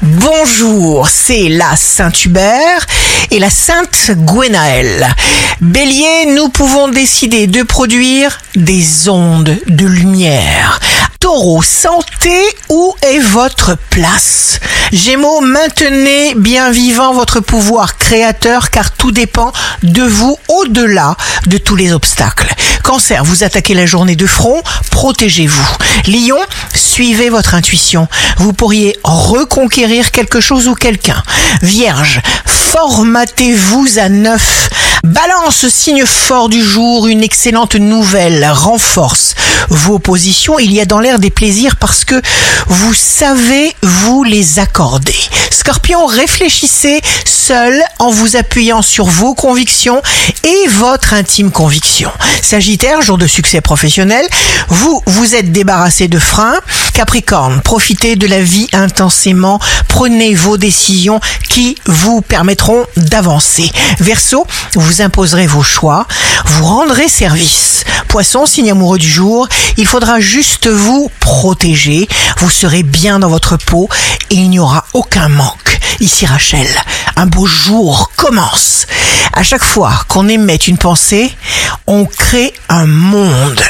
Bonjour, c'est la Saint Hubert et la Sainte Gwenaëlle. Bélier, nous pouvons décider de produire des ondes de lumière. Taureau, santé, où est votre place? Gémeaux, maintenez bien vivant votre pouvoir créateur car tout dépend de vous au-delà de tous les obstacles. Cancer, vous attaquez la journée de front, protégez-vous. Lion, suivez votre intuition. Vous pourriez reconquérir quelque chose ou quelqu'un. Vierge, formatez-vous à neuf. Balance, signe fort du jour, une excellente nouvelle renforce vos positions. Il y a dans l'air des plaisirs parce que vous savez vous les accorder. Scorpion, réfléchissez seul en vous appuyant sur vos convictions et votre intime conviction. Sagittaire, jour de succès professionnel, vous vous êtes débarrassé de freins. Capricorne, profitez de la vie intensément, prenez vos décisions qui vous permettront d'avancer. Verseau, vous imposerez vos choix, vous rendrez service. Poisson, signe amoureux du jour, il faudra juste vous protéger, vous serez bien dans votre peau et il n'y aura aucun manque. Ici Rachel, un beau jour commence. À chaque fois qu'on émet une pensée, on crée un monde.